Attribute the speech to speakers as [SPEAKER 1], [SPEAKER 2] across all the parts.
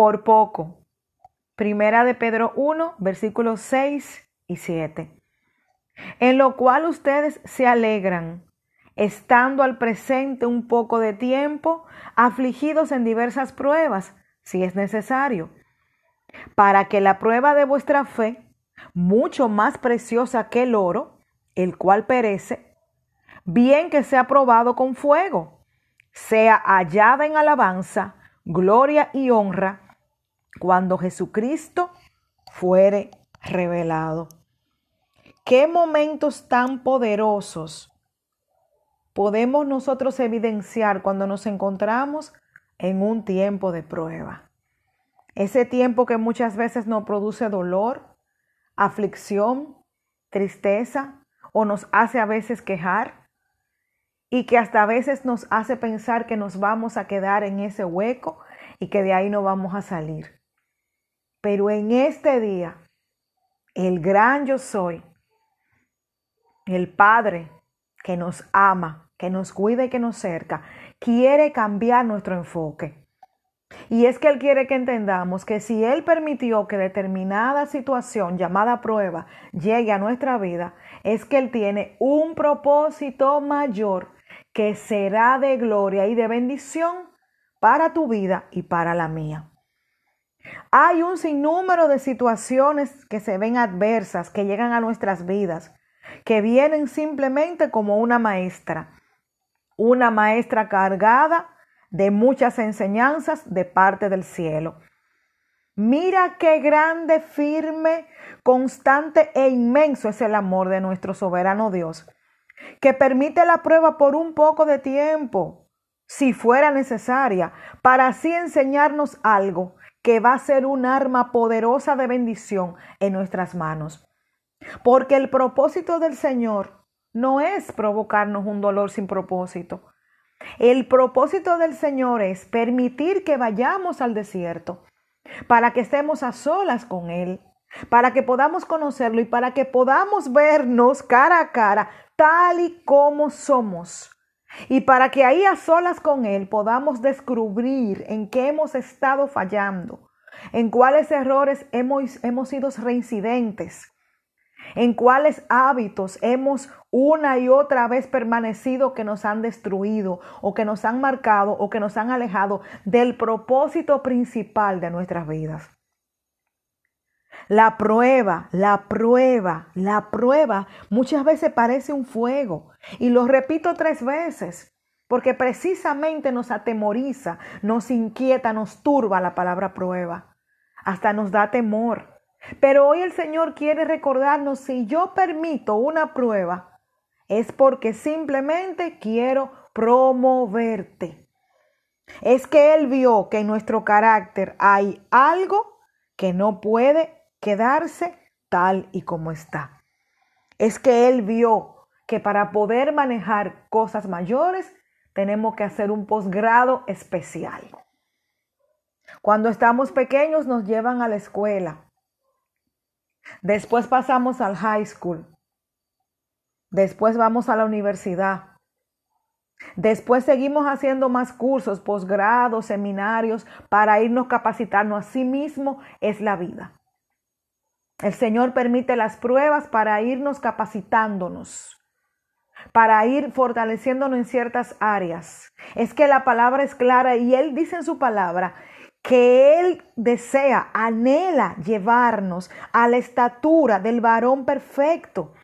[SPEAKER 1] por poco. Primera de Pedro 1, versículos 6 y 7. En lo cual ustedes se alegran, estando al presente un poco de tiempo, afligidos en diversas pruebas, si es necesario, para que la prueba de vuestra fe, mucho más preciosa que el oro, el cual perece, bien que sea probado con fuego, sea hallada en alabanza, gloria y honra cuando Jesucristo fuere revelado. ¿Qué momentos tan poderosos podemos nosotros evidenciar cuando nos encontramos en un tiempo de prueba? Ese tiempo que muchas veces nos produce dolor, aflicción, tristeza o nos hace a veces quejar y que hasta a veces nos hace pensar que nos vamos a quedar en ese hueco y que de ahí no vamos a salir. Pero en este día, el gran yo soy, el Padre que nos ama, que nos cuida y que nos cerca, quiere cambiar nuestro enfoque. Y es que Él quiere que entendamos que si Él permitió que determinada situación llamada prueba llegue a nuestra vida, es que Él tiene un propósito mayor que será de gloria y de bendición para tu vida y para la mía. Hay un sinnúmero de situaciones que se ven adversas, que llegan a nuestras vidas, que vienen simplemente como una maestra, una maestra cargada de muchas enseñanzas de parte del cielo. Mira qué grande, firme, constante e inmenso es el amor de nuestro soberano Dios que permite la prueba por un poco de tiempo, si fuera necesaria, para así enseñarnos algo que va a ser un arma poderosa de bendición en nuestras manos. Porque el propósito del Señor no es provocarnos un dolor sin propósito. El propósito del Señor es permitir que vayamos al desierto para que estemos a solas con Él, para que podamos conocerlo y para que podamos vernos cara a cara tal y como somos. Y para que ahí a solas con Él podamos descubrir en qué hemos estado fallando, en cuáles errores hemos, hemos sido reincidentes, en cuáles hábitos hemos una y otra vez permanecido que nos han destruido o que nos han marcado o que nos han alejado del propósito principal de nuestras vidas. La prueba, la prueba, la prueba muchas veces parece un fuego. Y lo repito tres veces, porque precisamente nos atemoriza, nos inquieta, nos turba la palabra prueba. Hasta nos da temor. Pero hoy el Señor quiere recordarnos, si yo permito una prueba, es porque simplemente quiero promoverte. Es que Él vio que en nuestro carácter hay algo que no puede quedarse tal y como está. Es que Él vio que para poder manejar cosas mayores tenemos que hacer un posgrado especial. Cuando estamos pequeños nos llevan a la escuela. Después pasamos al high school. Después vamos a la universidad. Después seguimos haciendo más cursos, posgrados, seminarios para irnos capacitando. Así mismo es la vida. El Señor permite las pruebas para irnos capacitándonos, para ir fortaleciéndonos en ciertas áreas. Es que la palabra es clara y Él dice en su palabra que Él desea, anhela llevarnos a la estatura del varón perfecto.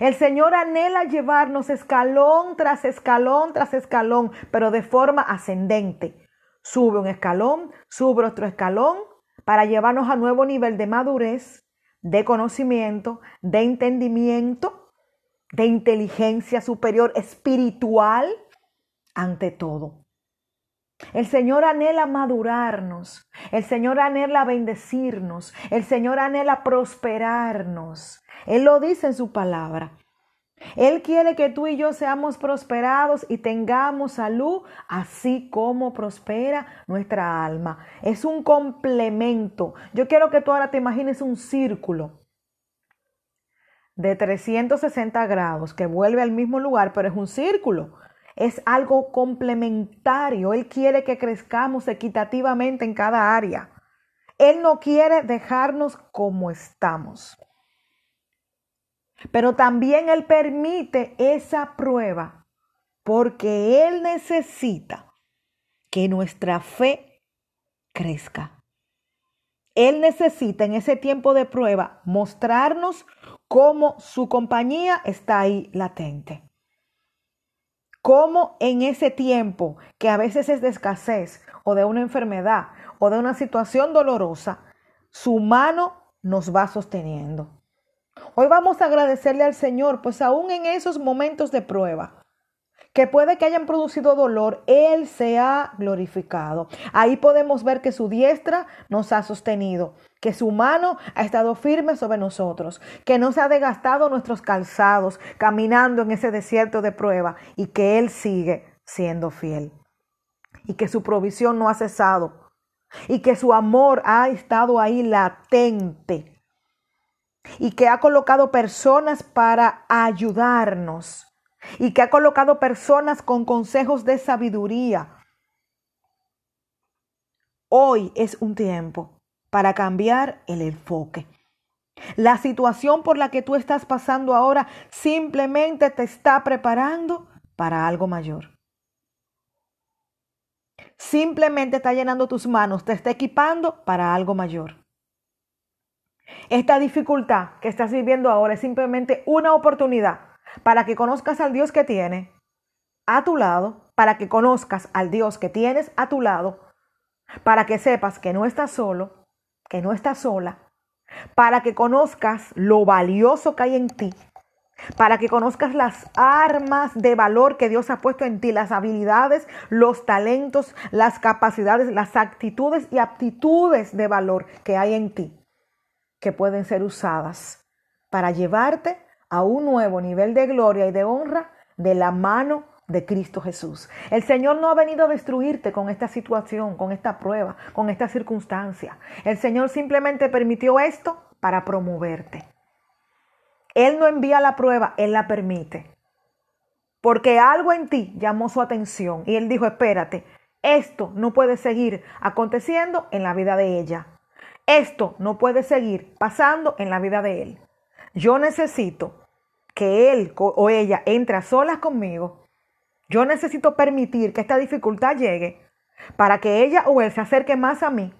[SPEAKER 1] El Señor anhela llevarnos escalón tras escalón tras escalón, pero de forma ascendente. Sube un escalón, sube otro escalón, para llevarnos a nuevo nivel de madurez, de conocimiento, de entendimiento, de inteligencia superior espiritual, ante todo. El Señor anhela madurarnos, el Señor anhela bendecirnos, el Señor anhela prosperarnos. Él lo dice en su palabra. Él quiere que tú y yo seamos prosperados y tengamos salud, así como prospera nuestra alma. Es un complemento. Yo quiero que tú ahora te imagines un círculo de 360 grados que vuelve al mismo lugar, pero es un círculo. Es algo complementario. Él quiere que crezcamos equitativamente en cada área. Él no quiere dejarnos como estamos. Pero también Él permite esa prueba porque Él necesita que nuestra fe crezca. Él necesita en ese tiempo de prueba mostrarnos cómo su compañía está ahí latente. Cómo en ese tiempo, que a veces es de escasez o de una enfermedad o de una situación dolorosa, su mano nos va sosteniendo. Hoy vamos a agradecerle al Señor, pues aún en esos momentos de prueba, que puede que hayan producido dolor, Él se ha glorificado. Ahí podemos ver que su diestra nos ha sostenido, que su mano ha estado firme sobre nosotros, que no se ha desgastado nuestros calzados caminando en ese desierto de prueba y que Él sigue siendo fiel y que su provisión no ha cesado y que su amor ha estado ahí latente y que ha colocado personas para ayudarnos y que ha colocado personas con consejos de sabiduría. Hoy es un tiempo para cambiar el enfoque. La situación por la que tú estás pasando ahora simplemente te está preparando para algo mayor. Simplemente está llenando tus manos, te está equipando para algo mayor. Esta dificultad que estás viviendo ahora es simplemente una oportunidad para que conozcas al Dios que tiene a tu lado, para que conozcas al Dios que tienes a tu lado, para que sepas que no estás solo, que no estás sola, para que conozcas lo valioso que hay en ti, para que conozcas las armas de valor que Dios ha puesto en ti, las habilidades, los talentos, las capacidades, las actitudes y aptitudes de valor que hay en ti, que pueden ser usadas para llevarte a un nuevo nivel de gloria y de honra de la mano de Cristo Jesús. El Señor no ha venido a destruirte con esta situación, con esta prueba, con esta circunstancia. El Señor simplemente permitió esto para promoverte. Él no envía la prueba, Él la permite. Porque algo en ti llamó su atención y Él dijo, espérate, esto no puede seguir aconteciendo en la vida de ella. Esto no puede seguir pasando en la vida de Él. Yo necesito que él o ella entre a solas conmigo, yo necesito permitir que esta dificultad llegue para que ella o él se acerque más a mí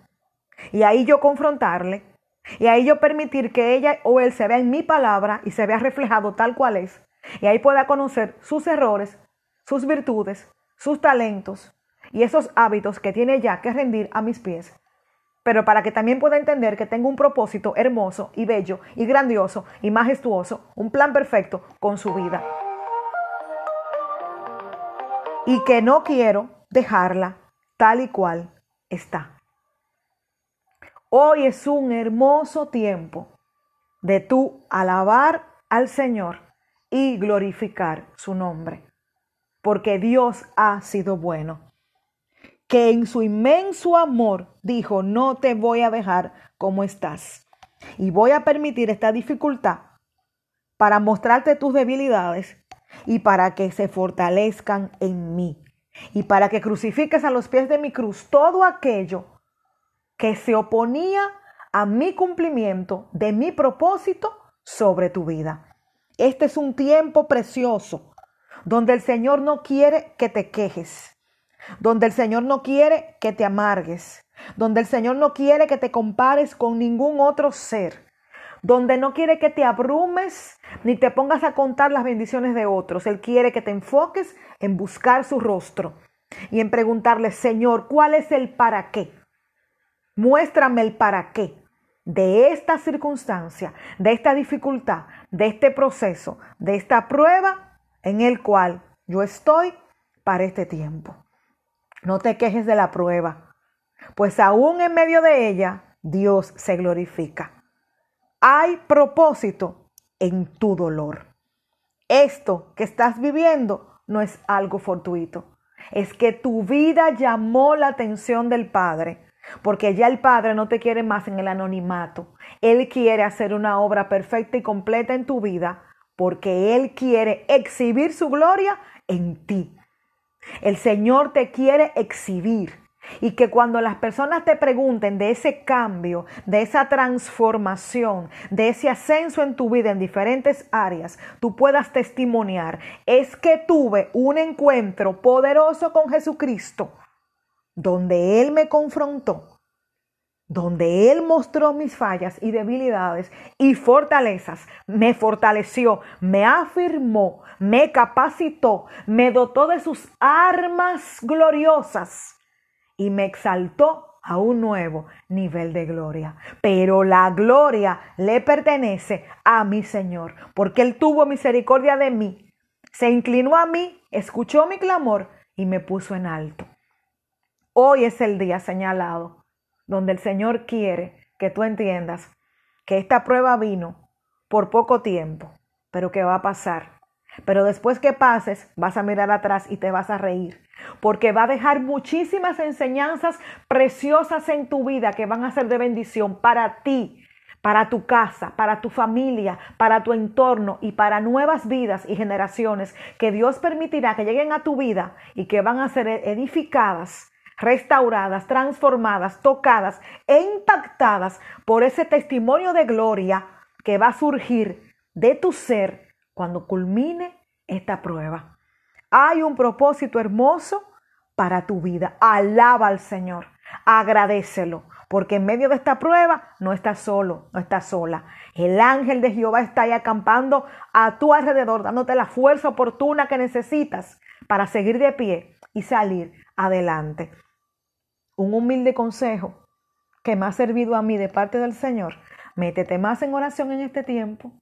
[SPEAKER 1] y ahí yo confrontarle y ahí yo permitir que ella o él se vea en mi palabra y se vea reflejado tal cual es y ahí pueda conocer sus errores, sus virtudes, sus talentos y esos hábitos que tiene ya que rendir a mis pies pero para que también pueda entender que tengo un propósito hermoso y bello y grandioso y majestuoso, un plan perfecto con su vida. Y que no quiero dejarla tal y cual está. Hoy es un hermoso tiempo de tú alabar al Señor y glorificar su nombre, porque Dios ha sido bueno que en su inmenso amor dijo, no te voy a dejar como estás. Y voy a permitir esta dificultad para mostrarte tus debilidades y para que se fortalezcan en mí. Y para que crucifiques a los pies de mi cruz todo aquello que se oponía a mi cumplimiento de mi propósito sobre tu vida. Este es un tiempo precioso donde el Señor no quiere que te quejes donde el Señor no quiere que te amargues, donde el Señor no quiere que te compares con ningún otro ser, donde no quiere que te abrumes ni te pongas a contar las bendiciones de otros. Él quiere que te enfoques en buscar su rostro y en preguntarle, Señor, ¿cuál es el para qué? Muéstrame el para qué de esta circunstancia, de esta dificultad, de este proceso, de esta prueba en el cual yo estoy para este tiempo. No te quejes de la prueba, pues aún en medio de ella Dios se glorifica. Hay propósito en tu dolor. Esto que estás viviendo no es algo fortuito. Es que tu vida llamó la atención del Padre, porque ya el Padre no te quiere más en el anonimato. Él quiere hacer una obra perfecta y completa en tu vida, porque Él quiere exhibir su gloria en ti. El Señor te quiere exhibir. Y que cuando las personas te pregunten de ese cambio, de esa transformación, de ese ascenso en tu vida en diferentes áreas, tú puedas testimoniar, es que tuve un encuentro poderoso con Jesucristo, donde Él me confrontó, donde Él mostró mis fallas y debilidades y fortalezas, me fortaleció, me afirmó, me capacitó, me dotó de sus armas gloriosas y me exaltó a un nuevo nivel de gloria. Pero la gloria le pertenece a mi Señor, porque Él tuvo misericordia de mí, se inclinó a mí, escuchó mi clamor y me puso en alto. Hoy es el día señalado donde el Señor quiere que tú entiendas que esta prueba vino por poco tiempo, pero que va a pasar. Pero después que pases, vas a mirar atrás y te vas a reír porque va a dejar muchísimas enseñanzas preciosas en tu vida que van a ser de bendición para ti, para tu casa, para tu familia, para tu entorno y para nuevas vidas y generaciones que Dios permitirá que lleguen a tu vida y que van a ser edificadas, restauradas, transformadas, tocadas e impactadas por ese testimonio de gloria que va a surgir de tu ser cuando culmine esta prueba. Hay un propósito hermoso para tu vida. Alaba al Señor, agradecelo, porque en medio de esta prueba no estás solo, no estás sola. El ángel de Jehová está ahí acampando a tu alrededor, dándote la fuerza oportuna que necesitas para seguir de pie y salir adelante. Un humilde consejo que me ha servido a mí de parte del Señor. Métete más en oración en este tiempo.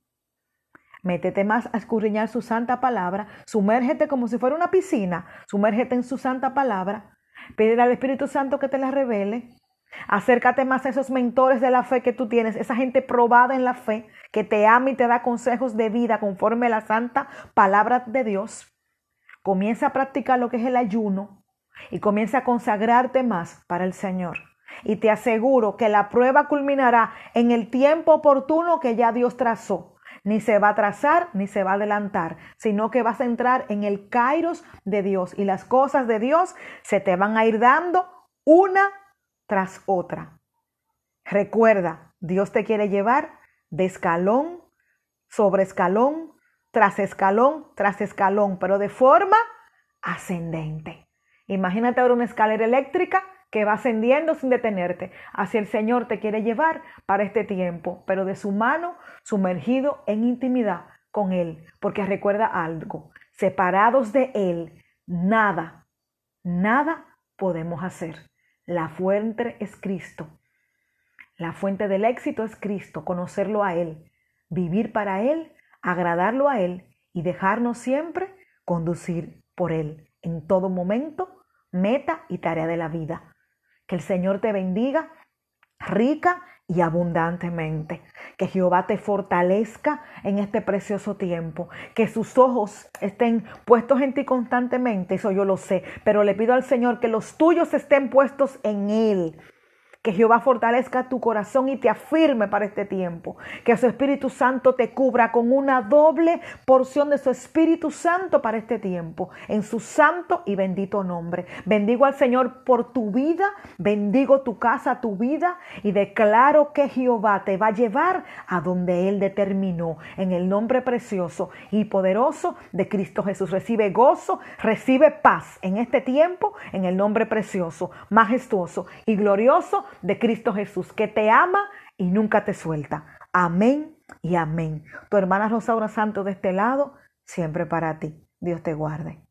[SPEAKER 1] Métete más a escurriñar su santa palabra. Sumérgete como si fuera una piscina. Sumérgete en su santa palabra. Pídele al Espíritu Santo que te la revele. Acércate más a esos mentores de la fe que tú tienes, esa gente probada en la fe, que te ama y te da consejos de vida conforme a la santa palabra de Dios. Comienza a practicar lo que es el ayuno y comienza a consagrarte más para el Señor. Y te aseguro que la prueba culminará en el tiempo oportuno que ya Dios trazó ni se va a atrasar ni se va a adelantar, sino que vas a entrar en el kairos de Dios y las cosas de Dios se te van a ir dando una tras otra. Recuerda, Dios te quiere llevar de escalón sobre escalón, tras escalón, tras escalón, pero de forma ascendente. Imagínate ahora una escalera eléctrica que va ascendiendo sin detenerte. Hacia el Señor te quiere llevar para este tiempo, pero de su mano sumergido en intimidad con Él. Porque recuerda algo, separados de Él, nada, nada podemos hacer. La fuente es Cristo. La fuente del éxito es Cristo, conocerlo a Él, vivir para Él, agradarlo a Él y dejarnos siempre conducir por Él en todo momento, meta y tarea de la vida. Que el Señor te bendiga rica y abundantemente. Que Jehová te fortalezca en este precioso tiempo. Que sus ojos estén puestos en ti constantemente. Eso yo lo sé. Pero le pido al Señor que los tuyos estén puestos en Él que Jehová fortalezca tu corazón y te afirme para este tiempo. Que su Espíritu Santo te cubra con una doble porción de su Espíritu Santo para este tiempo. En su santo y bendito nombre. Bendigo al Señor por tu vida. Bendigo tu casa, tu vida. Y declaro que Jehová te va a llevar a donde Él determinó. En el nombre precioso y poderoso de Cristo Jesús. Recibe gozo, recibe paz en este tiempo. En el nombre precioso, majestuoso y glorioso de Cristo Jesús, que te ama y nunca te suelta. Amén y amén. Tu hermana Rosaura Santo de este lado, siempre para ti. Dios te guarde.